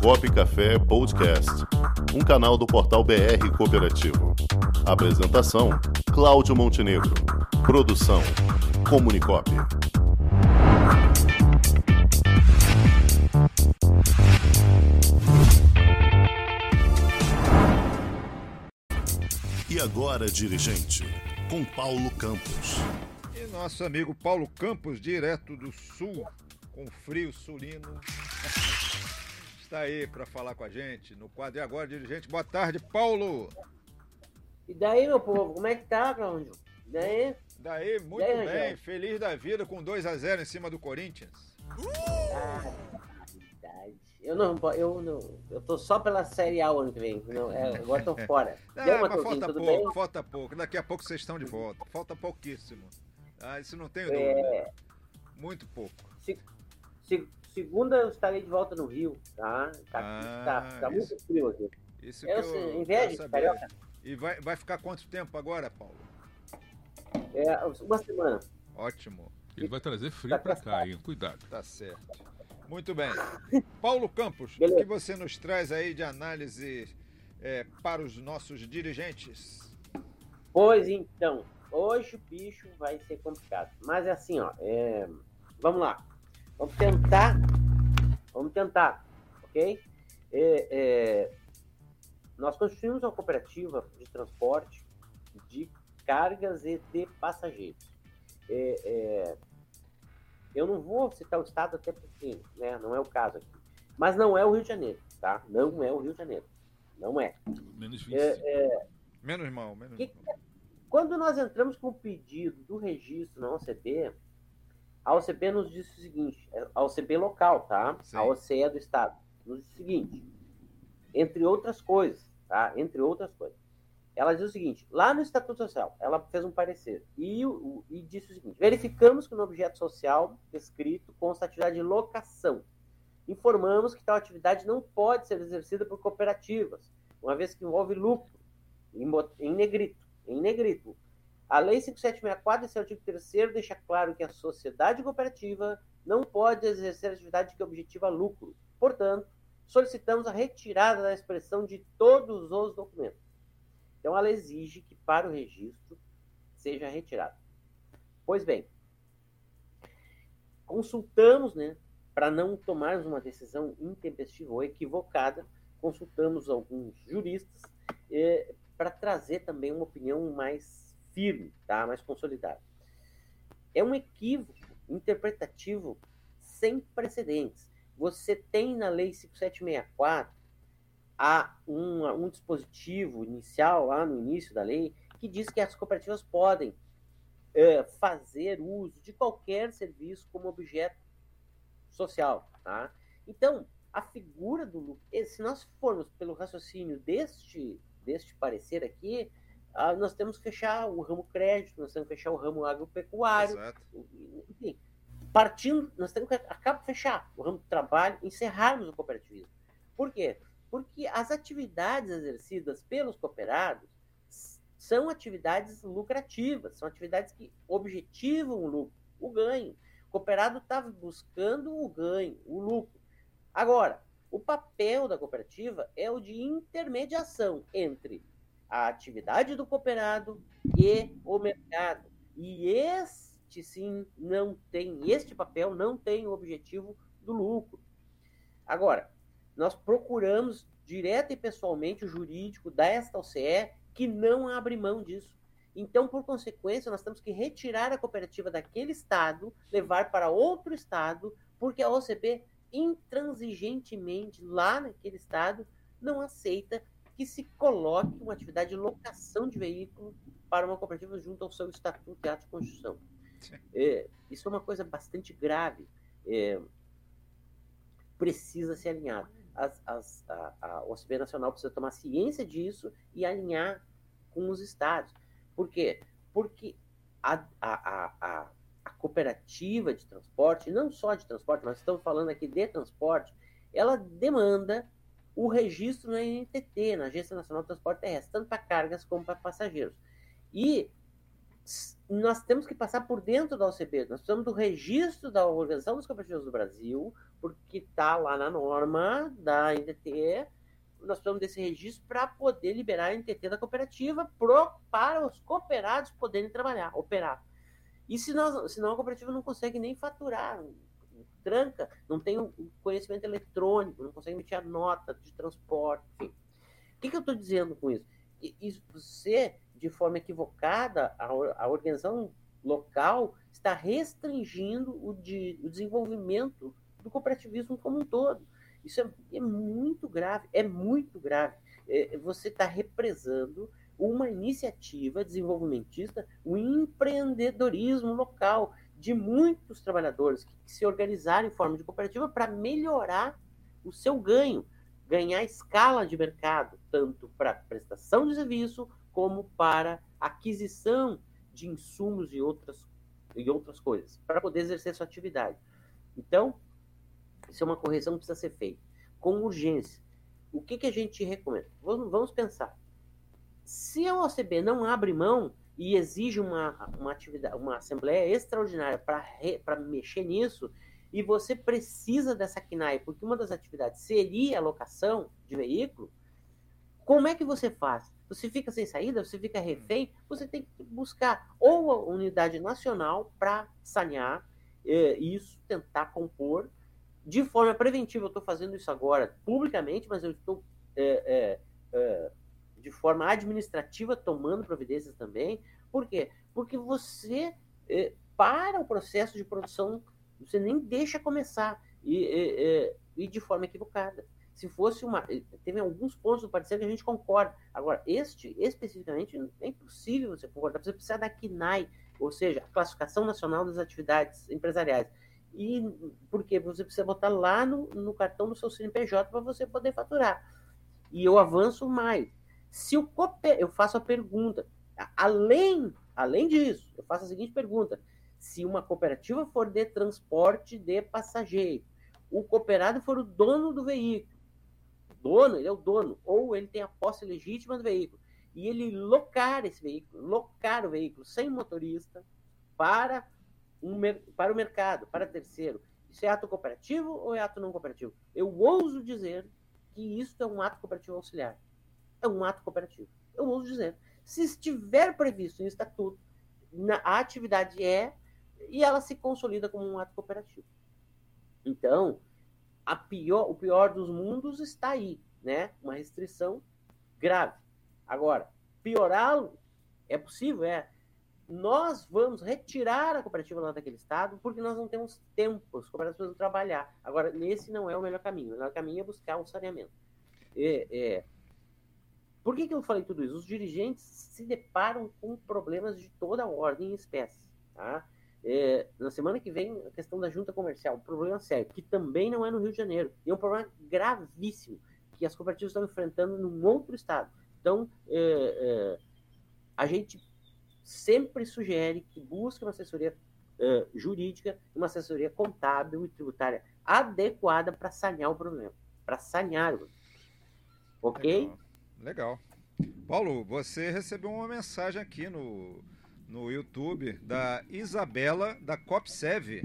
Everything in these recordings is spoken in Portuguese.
Comunicop Café Podcast, um canal do portal BR Cooperativo. Apresentação: Cláudio Montenegro. Produção: Comunicop. E agora, dirigente, com Paulo Campos. E nosso amigo Paulo Campos, direto do sul, com frio sulino, está aí para falar com a gente no quadro. E agora, dirigente, boa tarde, Paulo. E daí, meu povo, como é que tá, Cláudio? E daí? Daí, muito E aí, bem, Rangel? feliz da vida com 2 a 0 em cima do Corinthians. Ah, verdade. Eu não, eu não, eu tô só pela Série A ano que vem. Não, é, agora tô fora. Ah, Deu, mas Matheusinho, falta pouco, bem? falta pouco. Daqui a pouco vocês estão de volta. Falta pouquíssimo. Ah, isso não tenho É. dúvida. Muito pouco. Se- se- segunda eu estarei de volta no Rio, tá? Tá, Ah, tá, tá muito frio aqui. Isso Eu que eu inveja, carioca. E vai, vai ficar quanto tempo agora, Paulo? É, uma semana. Ótimo. Ele vai trazer frio pra cá, hein? Cuidado. Tá certo. Muito bem. Paulo Campos, o que você nos traz aí de análise é, para os nossos dirigentes? Pois então, hoje o bicho vai ser complicado. Mas é assim, ó. é, Vamos lá. Vamos tentar. Vamos tentar, ok? É, é, Nós constituímos uma cooperativa de transporte de cargas e de passageiros. É, é, Eu não vou citar o estado até porque né, não é o caso aqui. Mas não é o Rio de Janeiro, tá? Não é o Rio de Janeiro. Não é. Menos 25. É, Menos mal, menos Que- mal. Quando nós entramos com o pedido do registro na OCB, a OCB nos disse o seguinte, é a OCB local, tá? Sim. A OCE do Estado, nos disse o seguinte, entre outras coisas, tá? Entre outras coisas. Ela diz o seguinte, lá no Estatuto Social, ela fez um parecer e, o- e disse o seguinte, verificamos que no objeto social escrito consta atividade de locação. Informamos que tal atividade não pode ser exercida por cooperativas, uma vez que envolve lucro, em, em negrito. Em negrito. A Lei 5764, esse artigo 3 deixa claro que a sociedade cooperativa não pode exercer atividade que objetiva lucro. Portanto, solicitamos a retirada da expressão de todos os documentos. Então, ela exige que para o registro seja retirado. Pois bem, consultamos, né, para não tomarmos uma decisão intempestiva ou equivocada, consultamos alguns juristas eh, para trazer também uma opinião mais firme, tá? mais consolidada. É um equívoco interpretativo sem precedentes. Você tem na Lei 5764 há um, um dispositivo inicial, lá no início da lei, que diz que as cooperativas podem eh, fazer uso de qualquer serviço como objeto social. Tá? Então, a figura do lucro, eh, se nós formos pelo raciocínio deste, deste parecer aqui, ah, nós temos que fechar o ramo crédito, nós temos que fechar o ramo agropecuário, Exato. enfim, partindo, nós temos que acaba de fechar o ramo do trabalho, encerrarmos o cooperativismo. Por quê? Porque as atividades exercidas pelos cooperados são atividades lucrativas, são atividades que objetivam o lucro, o ganho. O cooperado está buscando o ganho, o lucro. Agora, o papel da cooperativa é o de intermediação entre a atividade do cooperado e o mercado. E este sim não tem, este papel não tem o objetivo do lucro. Agora, nós procuramos direto e pessoalmente o jurídico desta OCE que não abre mão disso. Então, por consequência, nós temos que retirar a cooperativa daquele estado, levar para outro estado, porque a OCB intransigentemente lá naquele estado não aceita que se coloque uma atividade de locação de veículo para uma cooperativa junto ao seu estatuto e ato de constituição. É, isso é uma coisa bastante grave. É, precisa ser alinhado. As, as, a, a OCB Nacional precisa tomar ciência disso e alinhar com os estados. Por quê? Porque a, a, a, a, a cooperativa de transporte, não só de transporte, mas estamos falando aqui de transporte, ela demanda o registro na NTT, na Agência Nacional de Transporte Terrestre, tanto para cargas como para passageiros. E nós temos que passar por dentro da OCB, nós precisamos do registro da Organização dos Cooperativos do Brasil, porque está lá na norma da NTT, nós precisamos desse registro para poder liberar a NTT da cooperativa pro, para os cooperados poderem trabalhar, operar. E se nós, senão a cooperativa não consegue nem faturar, tranca, não tem o conhecimento eletrônico, não consegue emitir a nota de transporte, enfim. O que, que eu estou dizendo com isso? isso? Você, de forma equivocada, a, a organização local está restringindo o, de, o desenvolvimento do cooperativismo como um todo. Isso é, é muito grave, é muito grave. É, você está represando uma iniciativa desenvolvimentista, o empreendedorismo local de muitos trabalhadores que, se organizaram em forma de cooperativa para melhorar o seu ganho, ganhar escala de mercado, tanto para prestação de serviço como para aquisição de insumos e outras, e outras coisas, para poder exercer sua atividade. Então, isso é uma correção que precisa ser feita com urgência. O que, que a gente recomenda? Vamos, vamos pensar. Se a OCB não abre mão e exige uma, uma atividade, uma assembleia extraordinária para mexer nisso, e você precisa dessa CNAE, porque uma das atividades seria a locação de veículo, como é que você faz? Você fica sem saída, você fica refém, você tem que buscar ou a unidade nacional para sanear eh, isso, tentar compor, de forma preventiva, eu estou fazendo isso agora publicamente, mas eu estou é, é, é, de forma administrativa tomando providências também. Por quê? Porque você é, para o processo de produção, você nem deixa começar e, e, e de forma equivocada. Se fosse uma. Teve alguns pontos do parecer que a gente concorda. Agora, este especificamente é impossível você concordar. Você precisa da KNAI, ou seja, a Classificação Nacional das Atividades Empresariais. E porque você precisa botar lá no, no cartão do seu CNPJ para você poder faturar. E eu avanço mais. Se o cooper... eu faço a pergunta, além, além disso, eu faço a seguinte pergunta: se uma cooperativa for de transporte de passageiro, o cooperado for o dono do veículo, dono, ele é o dono, ou ele tem a posse legítima do veículo, e ele locar esse veículo, locar o veículo sem motorista para um, para o mercado, para terceiro. Isso é ato cooperativo ou é ato não cooperativo? Eu ouso dizer que isso é um ato cooperativo auxiliar. É um ato cooperativo. Eu ouso dizer. Se estiver previsto em estatuto, a atividade é e ela se consolida como um ato cooperativo. Então, pior, o pior dos mundos está aí, né? Uma restrição grave. Agora, piorá-lo é possível, é nós vamos retirar a cooperativa lá daquele estado porque nós não temos tempo, as cooperativas precisam trabalhar. Agora, nesse não é o melhor caminho. O melhor caminho é buscar um saneamento. É, é... Por que, que eu falei tudo isso? Os dirigentes se deparam com problemas de toda ordem e espécie. Tá? É, na semana que vem, a questão da junta comercial, um problema sério, que também não é no Rio de Janeiro, e é um problema gravíssimo que as cooperativas estão enfrentando num outro estado. Então, é, é, a gente sempre sugere que busque uma assessoria uh, jurídica, uma assessoria contábil e tributária adequada para sanear o problema, para sanear o Ok? Legal. Legal. Paulo, você recebeu uma mensagem aqui no, no YouTube da Isabela da Copsev.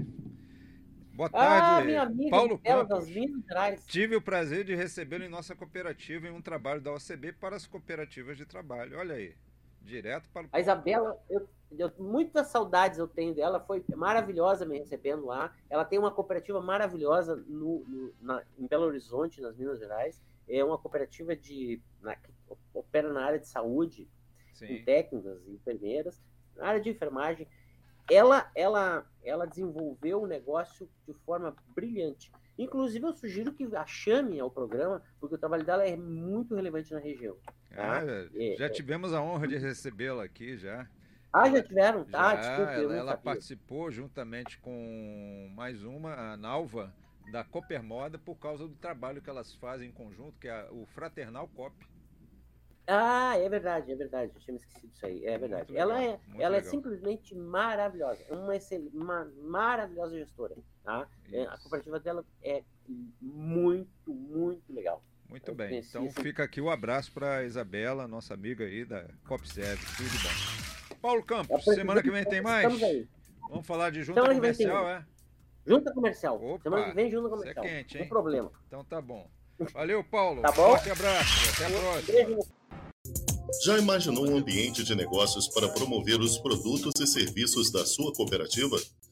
Boa tarde, ah, minha amiga, Paulo Campos. Das Tive o prazer de recebê-lo em nossa cooperativa em um trabalho da OCB para as cooperativas de trabalho. Olha aí. Direto para o. A Isabela, eu, eu, muitas saudades eu tenho dela, foi maravilhosa me recebendo lá. Ela tem uma cooperativa maravilhosa no, no na, em Belo Horizonte, nas Minas Gerais. É uma cooperativa de, na, que opera na área de saúde, Sim. com técnicas e enfermeiras, na área de enfermagem. Ela, ela, ela desenvolveu o negócio de forma brilhante. Inclusive, eu sugiro que a chame ao programa, porque o trabalho dela é muito relevante na região. Tá? Ah, é, já é, tivemos a honra de recebê-la aqui já. Ah, já tiveram? Tá, desculpa. Ela, ela participou juntamente com mais uma, a Nalva, da Moda por causa do trabalho que elas fazem em conjunto, que é o Fraternal Cop. Ah, é verdade, é verdade. Eu tinha me esquecido disso aí. É verdade. Legal, ela é, ela é simplesmente maravilhosa. Uma, uma maravilhosa gestora. Tá? É, a cooperativa dela é muito, muito legal. Muito bem. Então fica aqui o um abraço para Isabela, nossa amiga aí da COPSEV. Tudo bom. Paulo Campos, semana que vem tem mais? Estamos aí. Vamos falar de junta comercial, é? Junta comercial. Opa, semana que vem, junta comercial. Isso é quente, hein? Não problema. Então tá bom. Valeu, Paulo. Tá bom? Forte abraço. Até a próxima. Já imaginou um ambiente de negócios para promover os produtos e serviços da sua cooperativa?